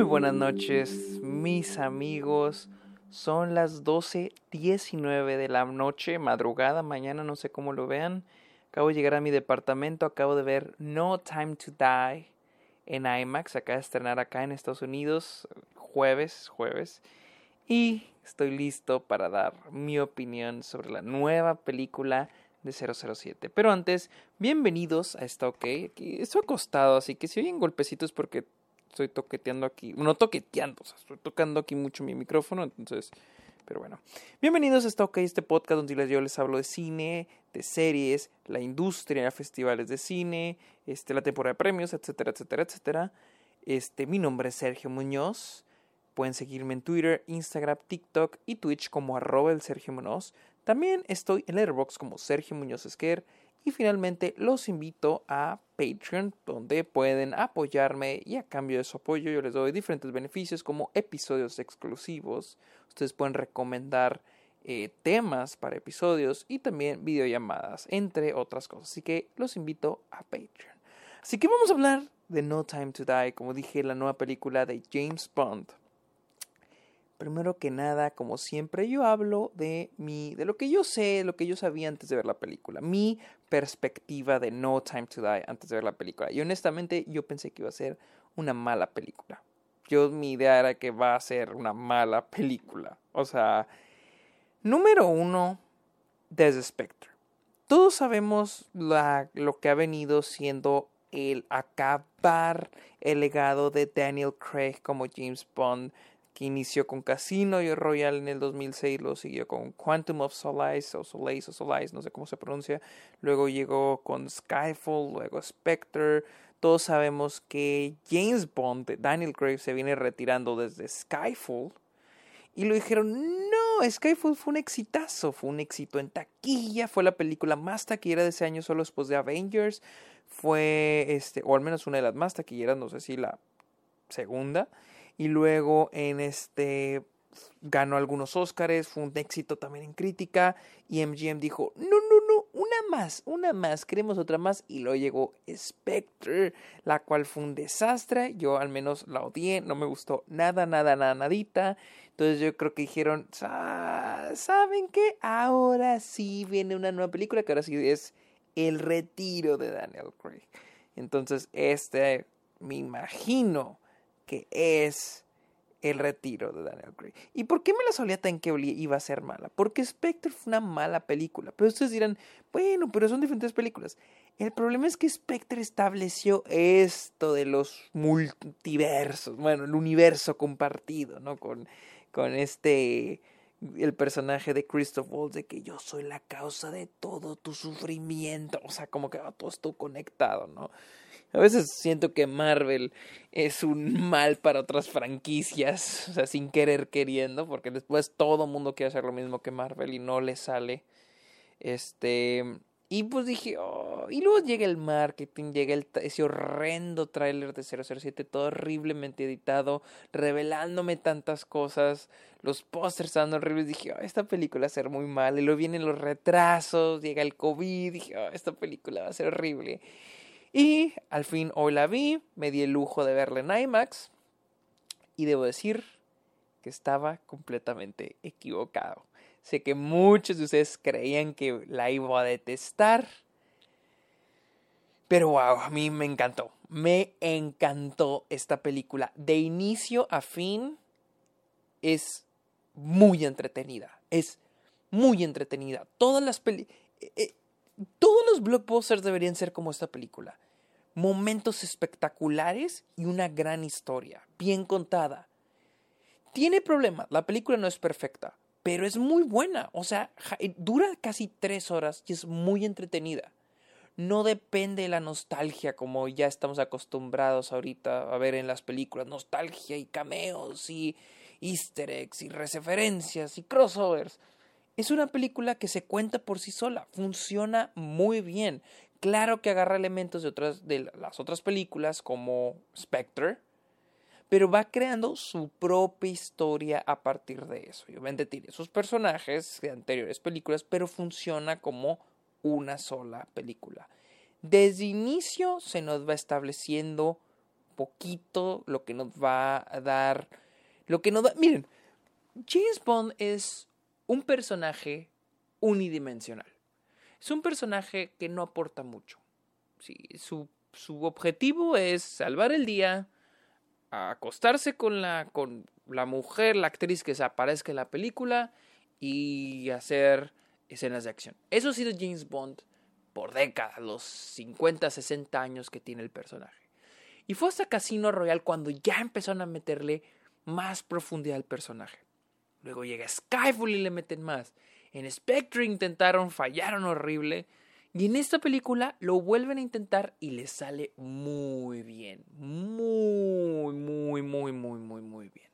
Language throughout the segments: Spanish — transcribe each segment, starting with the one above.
Muy buenas noches, mis amigos. Son las 12.19 de la noche, madrugada, mañana, no sé cómo lo vean. Acabo de llegar a mi departamento, acabo de ver No Time to Die en IMAX, acaba de estrenar acá en Estados Unidos, jueves, jueves. Y estoy listo para dar mi opinión sobre la nueva película de 007. Pero antes, bienvenidos a esta OK. Aquí estoy acostado, así que si oyen golpecitos porque estoy toqueteando aquí, no toqueteando, o sea, estoy tocando aquí mucho mi micrófono, entonces, pero bueno. Bienvenidos a esta OK, este podcast donde yo les hablo de cine, de series, la industria, festivales de cine, este, la temporada de premios, etcétera, etcétera, etcétera. Este, mi nombre es Sergio Muñoz. Pueden seguirme en Twitter, Instagram, TikTok y Twitch como arroba el Sergio Muñoz. También estoy en Letterboxd como Sergio Muñoz Esquer. Y finalmente los invito a Patreon, donde pueden apoyarme y a cambio de su apoyo yo les doy diferentes beneficios como episodios exclusivos. Ustedes pueden recomendar eh, temas para episodios y también videollamadas, entre otras cosas. Así que los invito a Patreon. Así que vamos a hablar de No Time to Die, como dije, la nueva película de James Bond. Primero que nada, como siempre, yo hablo de mi, de lo que yo sé, lo que yo sabía antes de ver la película, mi perspectiva de No Time to Die antes de ver la película. Y honestamente, yo pensé que iba a ser una mala película. Yo mi idea era que va a ser una mala película. O sea, número uno, desde Spectre. Todos sabemos la, lo que ha venido siendo el acabar el legado de Daniel Craig como James Bond inició con Casino y Royal en el 2006, lo siguió con Quantum of Solace o Solace o Solace, no sé cómo se pronuncia, luego llegó con Skyfall, luego Spectre. Todos sabemos que James Bond, Daniel Craig, se viene retirando desde Skyfall. Y lo dijeron, no, Skyfall fue un exitazo, fue un éxito en taquilla, fue la película más taquillera de ese año solo después de Avengers, fue, este, o al menos una de las más taquilleras, no sé si la segunda y luego en este ganó algunos Óscares, fue un éxito también en crítica y MGM dijo, no, no, no, una más, una más, queremos otra más y luego llegó Spectre, la cual fue un desastre, yo al menos la odié, no me gustó nada, nada, nada, nadita, entonces yo creo que dijeron, ¿saben qué? Ahora sí viene una nueva película que ahora sí es el retiro de Daniel Craig. Entonces este, me imagino, que es el retiro de Daniel Craig. ¿Y por qué me la solía tan que iba a ser mala? Porque Spectre fue una mala película. Pero ustedes dirán, bueno, pero son diferentes películas. El problema es que Spectre estableció esto de los multiversos, bueno, el universo compartido, ¿no? Con, con este, el personaje de Christoph Waltz, de que yo soy la causa de todo tu sufrimiento. O sea, como que oh, todo estuvo conectado, ¿no? A veces siento que Marvel es un mal para otras franquicias, o sea, sin querer queriendo, porque después todo mundo quiere hacer lo mismo que Marvel y no le sale. Este, y pues dije, oh, y luego llega el marketing, llega el, ese horrendo tráiler de 007, todo horriblemente editado, revelándome tantas cosas, los pósters estaban horribles, dije, esta película va a ser muy mal, y luego vienen los retrasos, llega el COVID, dije, oh, esta película va a ser horrible. Y al fin hoy la vi, me di el lujo de verla en IMAX y debo decir que estaba completamente equivocado. Sé que muchos de ustedes creían que la iba a detestar, pero wow, a mí me encantó. Me encantó esta película. De inicio a fin es muy entretenida. Es muy entretenida. Todas las películas... Todos los blockbusters deberían ser como esta película. Momentos espectaculares y una gran historia, bien contada. Tiene problemas, la película no es perfecta, pero es muy buena. O sea, eh, dura casi tres horas y es muy entretenida. No depende de la nostalgia como ya estamos acostumbrados ahorita a ver en las películas. Nostalgia y cameos y easter eggs y referencias y crossovers. Es una película que se cuenta por sí sola, funciona muy bien. Claro que agarra elementos de otras de las otras películas como Spectre, pero va creando su propia historia a partir de eso. obviamente tiene sus personajes de anteriores películas, pero funciona como una sola película. Desde inicio se nos va estableciendo poquito lo que nos va a dar, lo que nos va... Miren, James Bond es un personaje unidimensional. Es un personaje que no aporta mucho. Su, su objetivo es salvar el día, acostarse con la, con la mujer, la actriz que se aparezca en la película y hacer escenas de acción. Eso ha sido James Bond por décadas, los 50, 60 años que tiene el personaje. Y fue hasta Casino Royale cuando ya empezaron a meterle más profundidad al personaje. Luego llega Skyfall y le meten más. En Spectre intentaron, fallaron horrible. Y en esta película lo vuelven a intentar y le sale muy bien. Muy, muy, muy, muy, muy, muy bien.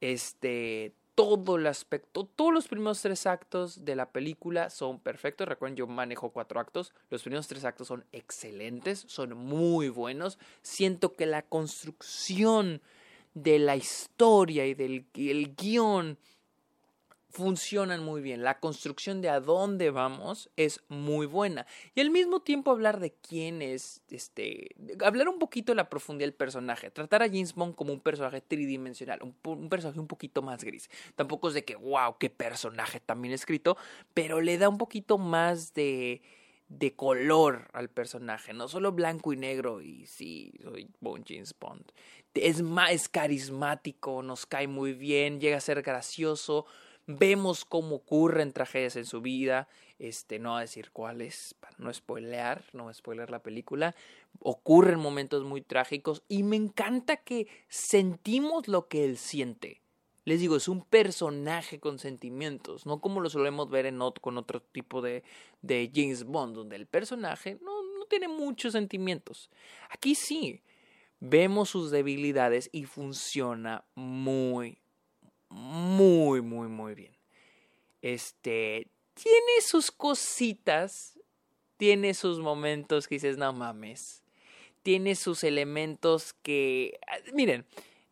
Este, todo el aspecto, todos los primeros tres actos de la película son perfectos. Recuerden, yo manejo cuatro actos. Los primeros tres actos son excelentes, son muy buenos. Siento que la construcción de la historia y del el guion funcionan muy bien. La construcción de a dónde vamos es muy buena. Y al mismo tiempo hablar de quién es, este, hablar un poquito de la profundidad del personaje. Tratar a James Bond como un personaje tridimensional, un, personaje un poquito más gris. Tampoco es de que, wow, qué personaje también escrito, pero le da un poquito más de de color al personaje, no solo blanco y negro y sí, soy Bond James Bond. Es más carismático, nos cae muy bien, llega a ser gracioso, vemos cómo ocurren tragedias en su vida, este, no a decir cuáles, para no spoilear, no spoiler la película, ocurren momentos muy trágicos y me encanta que sentimos lo que él siente. Les digo, es un personaje con sentimientos, no como lo solemos ver en con otro tipo de, de James Bond, donde el personaje no, no tiene muchos sentimientos. Aquí sí, vemos sus debilidades y funciona muy, muy, muy, muy bien. Este, tiene sus cositas, tiene sus momentos que dices, no mames. Tiene sus elementos que, ah, miren,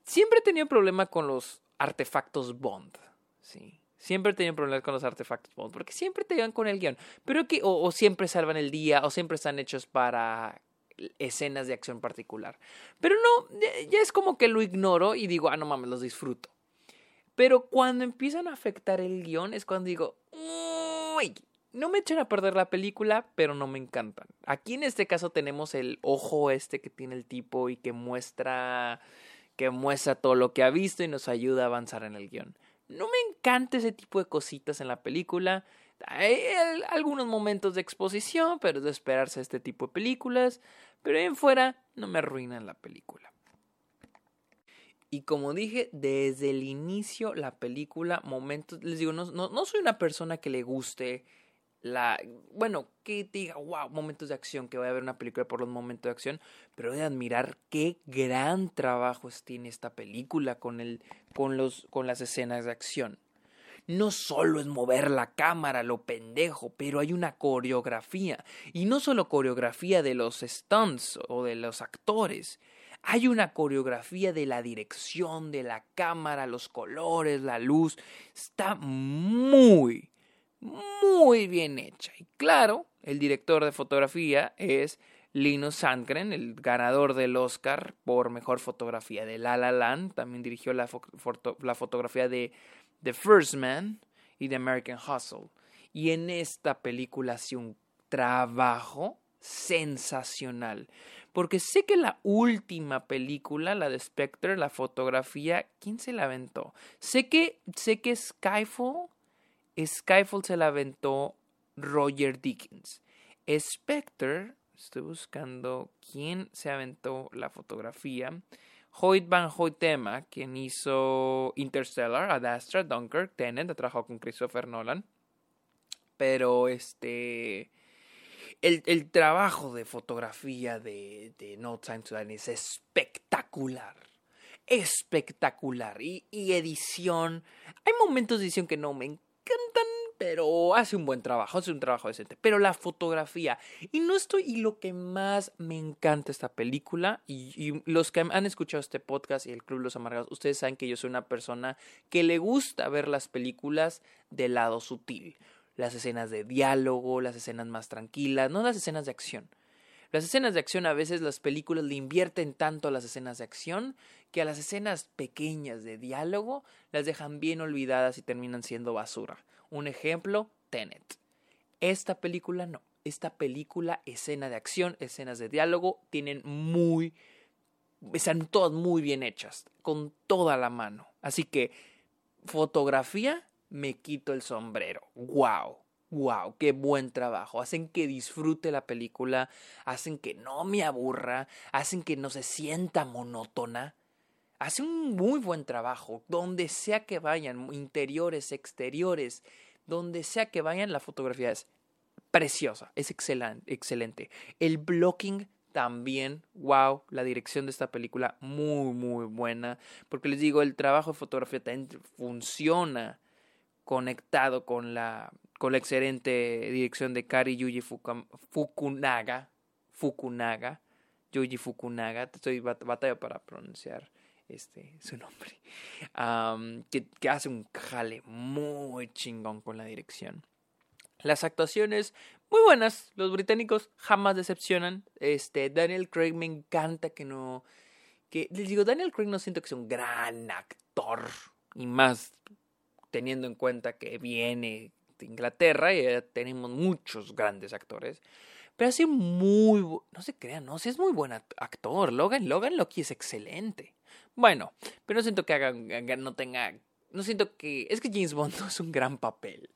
siempre he tenido problema con los artefactos Bond, sí. Siempre tenido problemas con los artefactos Bond, porque siempre te llevan con el guion, pero que o, o siempre salvan el día, o siempre están hechos para escenas de acción particular. Pero no, ya es como que lo ignoro y digo, ah, no mames, los disfruto. Pero cuando empiezan a afectar el guion es cuando digo, uy, no me echen a perder la película, pero no me encantan. Aquí en este caso tenemos el ojo este que tiene el tipo y que muestra que muestra todo lo que ha visto y nos ayuda a avanzar en el guion. No me encanta ese tipo de cositas en la película. Hay algunos momentos de exposición, pero es de esperarse este tipo de películas. Pero en fuera no me arruinan la película. Y como dije, desde el inicio la película, momentos, les digo, no, no, soy una persona que le guste la, bueno, que diga, wow, momentos de acción, que voy a ver una película por los momentos de acción, pero a admirar qué gran trabajo tiene esta película con, el, con, los, con las escenas de acción. No solo es mover la cámara, lo pendejo, pero hay una coreografía. Y no solo coreografía de los stunts o de los actores, hay una coreografía de la dirección, de la cámara, los colores, la luz. Está muy, muy bien hecha. Y claro, el director de fotografía es Lino Sandgren, el ganador del Oscar por mejor fotografía de La La Land. También dirigió la, la fotografía de The First Man y de American Hustle. Y en esta película hace un trabajo sensacional. Porque sé que la última película, la de Spectre, la fotografía, ¿quién se la aventó? Sé que, sé que Skyfall, Skyfall se la aventó Roger Dickens. Spectre, estoy buscando quién se aventó la fotografía. Hoyt Van Hoytema, quien hizo Interstellar, Ad Astra, Dunkirk, Tenet, ha trabajado con Christopher Nolan. Pero este el, trabajo de fotografía de, de, No Time to Die es espectacular. Espectacular. Y, y, edición. Hay momentos de edición que no me encantan, pero hace un buen trabajo, hace un trabajo decente. Pero la fotografía. Y no estoy. Y lo que más me encanta esta película. Y, y los que han escuchado este podcast y el Club Los Amargados, ustedes saben que yo soy una persona que le gusta ver las películas del lado sutil las escenas de diálogo, las escenas más tranquilas, no las escenas de acción. Las escenas de acción a veces las películas le invierten tanto a las escenas de acción que a las escenas pequeñas de diálogo las dejan bien olvidadas y terminan siendo basura. Un ejemplo, Tenet. Esta película no. Esta película, escena de acción, escenas de diálogo, tienen muy... están todas muy bien hechas, con toda la mano. Así que, fotografía, me quito el sombrero. ¡Wow! Wow, qué buen trabajo. Hacen que disfrute la película, hacen que no me aburra, hacen que no se sienta monótona. Hacen un muy buen trabajo. Donde sea que vayan, interiores, exteriores, donde sea que vayan, la fotografía es preciosa, es excelente. El blocking también, wow, la dirección de esta película muy, muy buena. Porque les digo, el trabajo de fotografía funciona conectado con la con la excelente dirección de Kari Yuji Fukunaga, Fukunaga, Yuji Fukunaga, estoy batalla para pronunciar este su nombre, que, que, hace un jale muy chingón con la dirección. Las actuaciones muy buenas, los británicos jamás decepcionan. Este Daniel Craig me encanta que no que les digo Daniel Craig no siento que sea un gran actor y más teniendo en cuenta que viene Inglaterra y tenemos muchos grandes actores. Pero así muy, no se crean, no, si es muy buen actor. Logan, Logan Loki es excelente. Bueno, pero no siento que haga, no tenga, no siento que, es que James Bond no es un gran papel.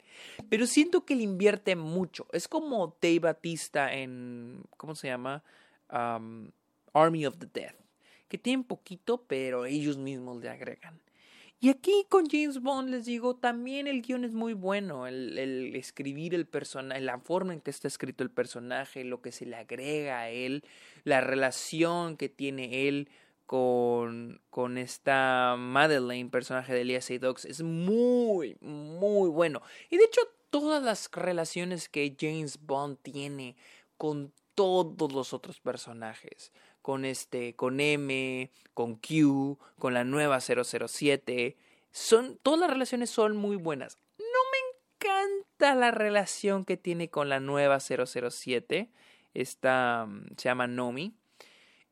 Pero siento que le invierte mucho. Es como Dave Batista en, ¿cómo se llama? Army of the Death. Que tiene poquito, pero ellos mismos le agregan. Y aquí con James Bond les digo, también el guion es muy bueno, el, escribir el personaje, la forma en que está escrito el personaje, lo que se le agrega a él, la relación que tiene él con, con esta Madeleine, personaje de Elias Dogs, es muy, muy bueno. Y de hecho, todas las relaciones que James Bond tiene con todos los otros personajes, con este, con M, con Q, con la nueva 007. Son, todas las relaciones son muy buenas. No me encanta la relación que tiene con la nueva 007. Esta mm, se llama Nomi.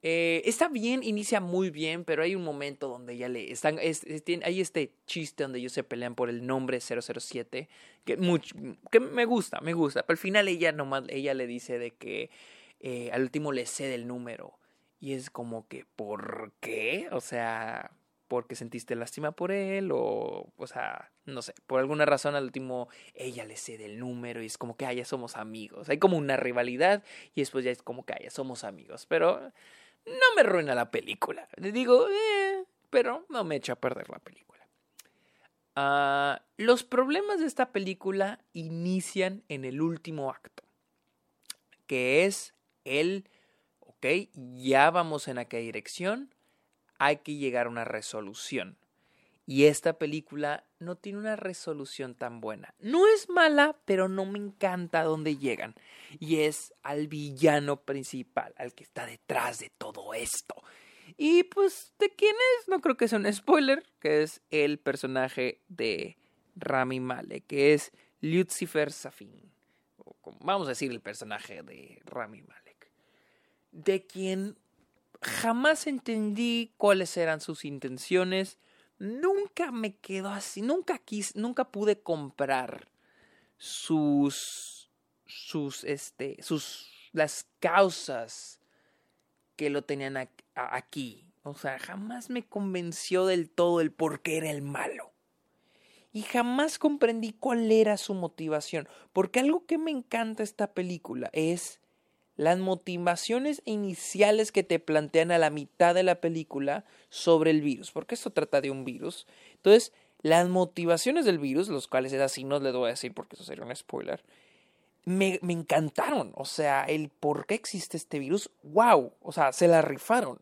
Eh, está bien, inicia muy bien, pero hay un momento donde ya le están. hay este chiste donde ellos se pelean por el nombre 007, que, me gusta, me gusta. Pero al final ella nomás, ella le dice de que eh, al último le cede el número. Y es como que, ¿por qué? O sea, porque sentiste lástima por él o, o sea, no sé, por alguna razón al último ella le cede el número y es como que, ah, ya somos amigos. Hay como una rivalidad y después ya es como que, ah, ya somos amigos. Pero no me arruina la película. Le digo, eh, pero no me echa a perder la película. Ah, los problemas de esta película inician en el último acto, que es el ya vamos en aquella dirección, hay que llegar a una resolución. Y esta película no tiene una resolución tan buena. No es mala, pero no me encanta dónde llegan. Y es al villano principal, al que está detrás de todo esto. Y pues, ¿de quién es? No creo que sea un spoiler, que es el personaje de Rami Malek, que es Lucifer Safin. Vamos a decir el personaje de Rami Malek de quien jamás entendí cuáles eran sus intenciones, nunca me quedó así, nunca quise, nunca pude comprar sus sus este sus las causas que lo tenían aquí. O sea, jamás me convenció del todo el por qué era el malo. Y jamás comprendí cuál era su motivación. Porque algo que me encanta esta película es las motivaciones iniciales que te plantean a la mitad de la película sobre el virus, porque esto trata de un virus. Entonces, las motivaciones del virus, los cuales es así, no les voy a decir porque eso sería un spoiler, me, me encantaron. O sea, el por qué existe este virus, wow, o sea, se la rifaron.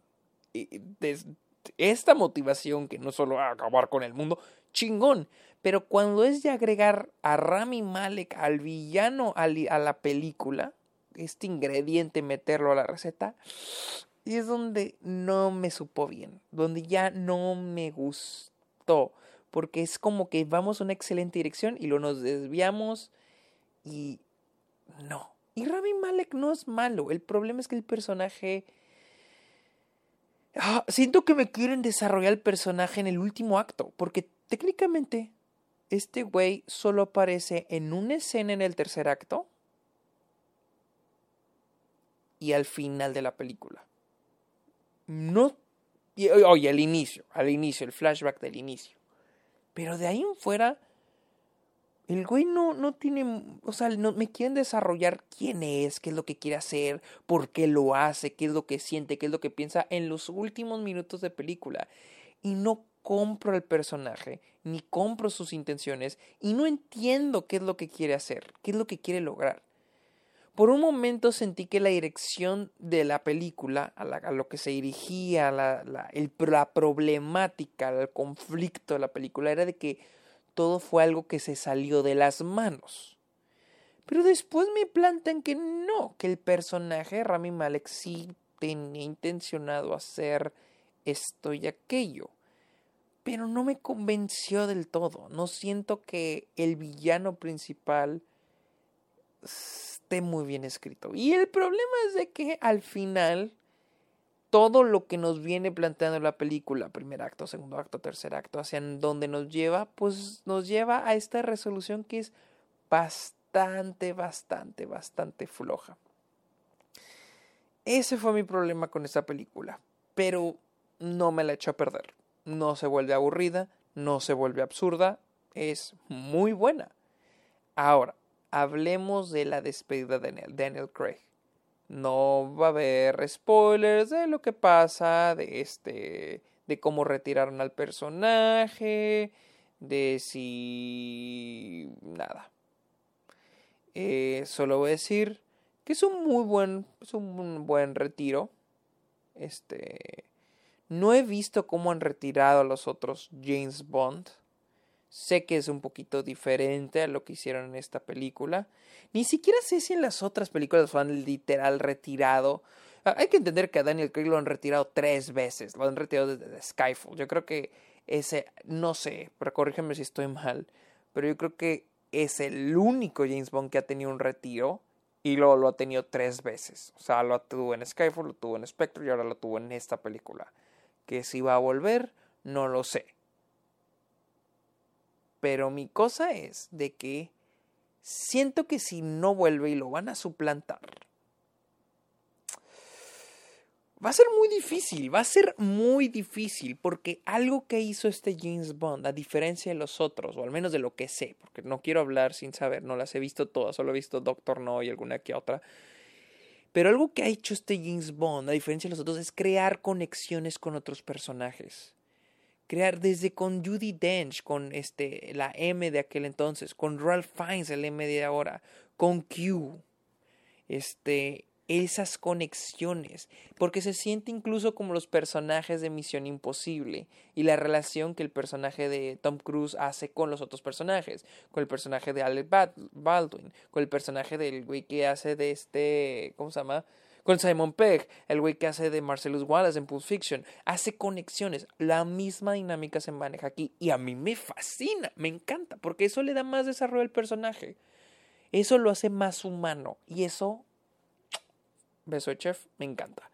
esta motivación que no solo a acabar con el mundo, chingón. Pero cuando es de agregar a Rami Malek, al villano, a la película, este ingrediente, meterlo a la receta. Y es donde no me supo bien, donde ya no me gustó, porque es como que vamos a una excelente dirección y lo nos desviamos y no, Y Rami Malek no es malo. El problema es que el personaje. Ah, siento que me quieren desarrollar el personaje en el último acto. Porque técnicamente, este güey solo aparece en una escena en el tercer acto. Y al final de la película. No. Oye, al inicio. Al inicio, el flashback del inicio. Pero de ahí en fuera el güey no, no tiene, o sea, no, me quieren desarrollar quién es, qué es lo que quiere hacer, por qué lo hace, qué es lo que siente, qué es lo que piensa en los últimos minutos de película. Y no compro el personaje, ni compro sus intenciones, y no entiendo qué es lo que quiere hacer, qué es lo que quiere lograr. Por un momento sentí que la dirección de la película, a, lo que se dirigía, la, la, la problemática, el conflicto de la película, era de que todo fue algo que se salió de las manos. Pero después me plantan que no, que el personaje Rami Malek sí tenía intencionado hacer esto y aquello. Pero no me convenció del todo. No siento que el villano principal esté muy bien escrito. Y el problema es de que al final todo lo que nos viene planteando la película, primer acto, segundo acto, tercer acto, hacia dónde nos lleva, pues nos lleva a esta resolución que es bastante, bastante, bastante floja. Ese fue mi problema con esta película, pero no me la echó a perder. No se vuelve aburrida, no se vuelve absurda, es muy buena. Ahora, hablemos de la despedida de Daniel Craig no va a haber spoilers de lo que pasa, de este, de cómo retiraron al personaje, de si nada. Eh, solo voy a decir que es un muy buen, es un buen retiro. Este, no he visto cómo han retirado a los otros James Bond. Sé que es un poquito diferente a lo que hicieron en esta película. Ni siquiera sé si en las otras películas lo han literal retirado. Ah, hay que entender que a Daniel Craig lo han retirado tres veces. Lo han retirado desde Skyfall. Yo creo que ese, no sé, pero corrígeme si estoy mal. Pero yo creo que es el único James Bond que ha tenido un retiro. Y luego lo ha tenido tres veces. O sea, lo tuvo en Skyfall, lo tuvo en Spectre y ahora lo tuvo en esta película. Que si va a volver, no lo sé. Pero mi cosa es de que siento que si no vuelve y lo van a suplantar, va a ser muy difícil, va a ser muy difícil, porque algo que hizo este James Bond, a diferencia de los otros, o al menos de lo que sé, porque no quiero hablar sin saber, no las he visto todas, solo he visto Doctor No y alguna que otra. Pero algo que ha hecho este James Bond, a diferencia de los otros, es crear conexiones con otros personajes crear desde con Judy Dench, con este, la M de aquel entonces, con Ralph Fiennes, el M de ahora, con Q, este, esas conexiones, porque se siente incluso como los personajes de Misión Imposible y la relación que el personaje de Tom Cruise hace con los otros personajes, con el personaje de Alec Baldwin, con el personaje del güey que hace de este, ¿cómo se llama? Con Simon Pegg, el güey que hace de Marcellus Wallace en Pulp Fiction, hace conexiones, la misma dinámica se maneja aquí y a mí me fascina, me encanta, porque eso le da más desarrollo al personaje, eso lo hace más humano y eso, beso de chef, me encanta.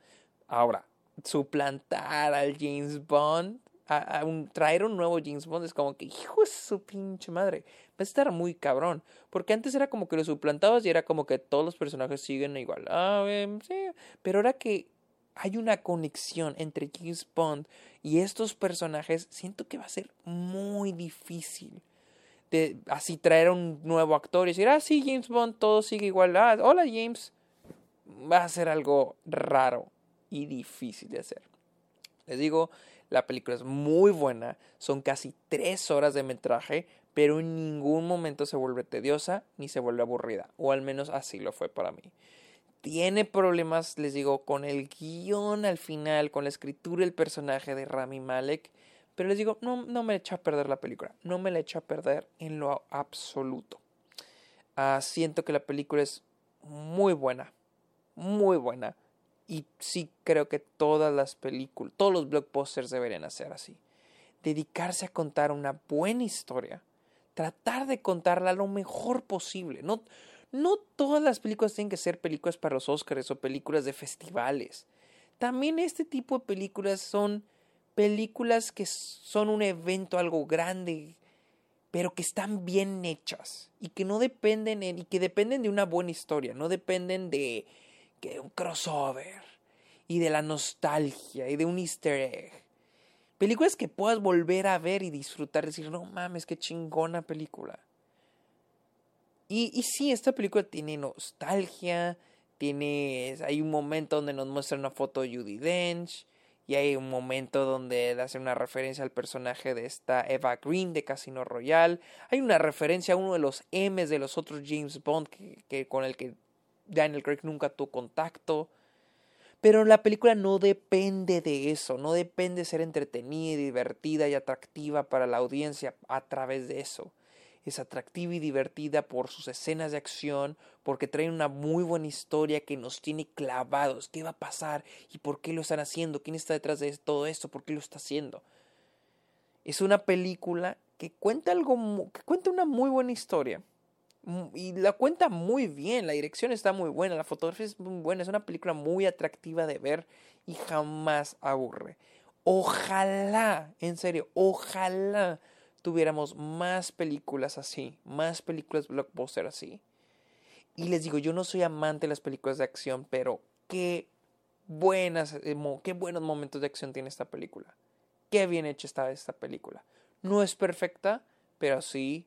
Ahora, suplantar al James Bond traer un nuevo James Bond es como que, hijo de su pinche madre, a estar muy cabrón. Porque antes era como que lo suplantabas y era como que todos los personajes siguen igual. Ah, sí. Pero ahora que hay una conexión entre James Bond y estos personajes, siento que va a ser muy difícil. De así traer a un nuevo actor y decir, ah, sí, James Bond, todo sigue igual. Ah, hola James. Va a ser algo raro y difícil de hacer. Les digo, la película es muy buena, son casi tres horas de metraje, pero en ningún momento se vuelve tediosa ni se vuelve aburrida, o al menos así lo fue para mí. Tiene problemas, les digo, con el guion al final, con la escritura del personaje de Rami Malek, pero les digo, no, no me echa a perder la película, no me la echa a perder en lo absoluto. Ah, siento que la película es muy buena, muy buena y sí creo que todas las películas, todos los blockbusters deberían hacer así. Dedicarse a contar una buena historia. Tratar de contarla lo mejor posible. No, No todas las películas tienen que ser películas para los Oscars o películas de festivales. También este tipo de películas son películas que son un evento, algo grande, pero que están bien hechas y que no dependen y que dependen de una buena historia, no dependen de que un crossover y de la nostalgia y de un easter egg. Películas que puedas volver a ver y disfrutar, decir, no mames, qué chingona película. Y, y sí, esta película tiene nostalgia, tiene, hay un momento donde nos muestra una foto de Judy Dench, y hay un momento donde hace una referencia al personaje de esta Eva Green de Casino Royale. Hay una referencia a uno de los M's de los otros James Bond que, con el que Daniel Craig nunca tuvo contacto. Pero la película no depende de eso, no depende de ser entretenida, divertida y atractiva para la audiencia a través de eso es atractiva y divertida por sus escenas de acción, porque trae una muy buena historia que nos tiene clavados. ¿Qué va a pasar? ¿Y por qué lo están haciendo? ¿Quién está detrás de todo esto? ¿Por qué lo está haciendo? Es una película que cuenta algo, que cuenta una muy buena historia. Y la cuenta muy bien, la dirección está muy buena, la fotografía es muy buena, es una película muy atractiva de ver y jamás aburre. Ojalá, en serio, ojalá tuviéramos más películas así, más películas blockbuster así. Y les digo, yo no soy amante de las películas de acción, pero qué buenas, eh, qué buenos momentos de acción tiene esta película. Qué bien hecha está esta película. No es perfecta, pero sí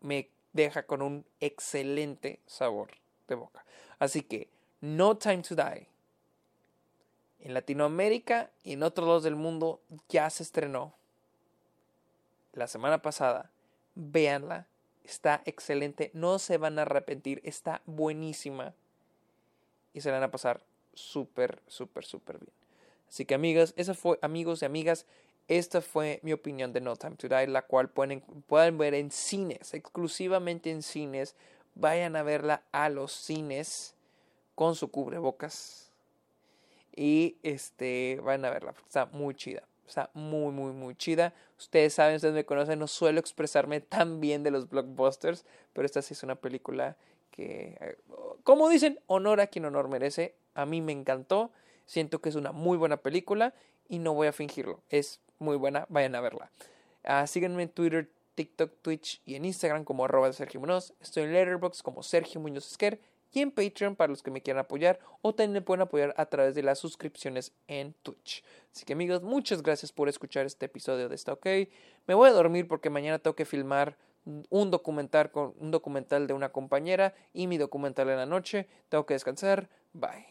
me deja con un excelente sabor de boca. Así que, No Time to Die. En Latinoamérica y en otros lados del mundo ya se estrenó la semana pasada. Véanla. Está excelente. No se van a arrepentir. Está buenísima. Y se la van a pasar súper, súper, súper bien. Así que amigas, esa fue, amigos y amigas, esta fue mi opinión de No Time to Die, la cual pueden, pueden ver en cines, exclusivamente en cines. Vayan a verla a los cines con su cubrebocas. Y este, vayan a verla, está muy chida. Está muy, muy, muy chida. Ustedes saben, ustedes me conocen, no suelo expresarme tan bien de los blockbusters, pero esta sí es una película que, eh, como dicen, honor a quien honor merece. A mí me encantó. Siento que es una muy buena película y no voy a fingirlo. Es muy buena, vayan a verla. Uh, síganme en Twitter, TikTok, Twitch y en Instagram como arroba Sergio Muñoz. Estoy en Letterboxd como Sergio Muñoz Esquer y en Patreon para los que me quieran apoyar o también me pueden apoyar a través de las suscripciones en Twitch. Así que amigos, muchas gracias por escuchar este episodio de Está OK. Me voy a dormir porque mañana tengo que filmar un documental con un documental de una compañera y mi documental en la noche. Tengo que descansar. Bye.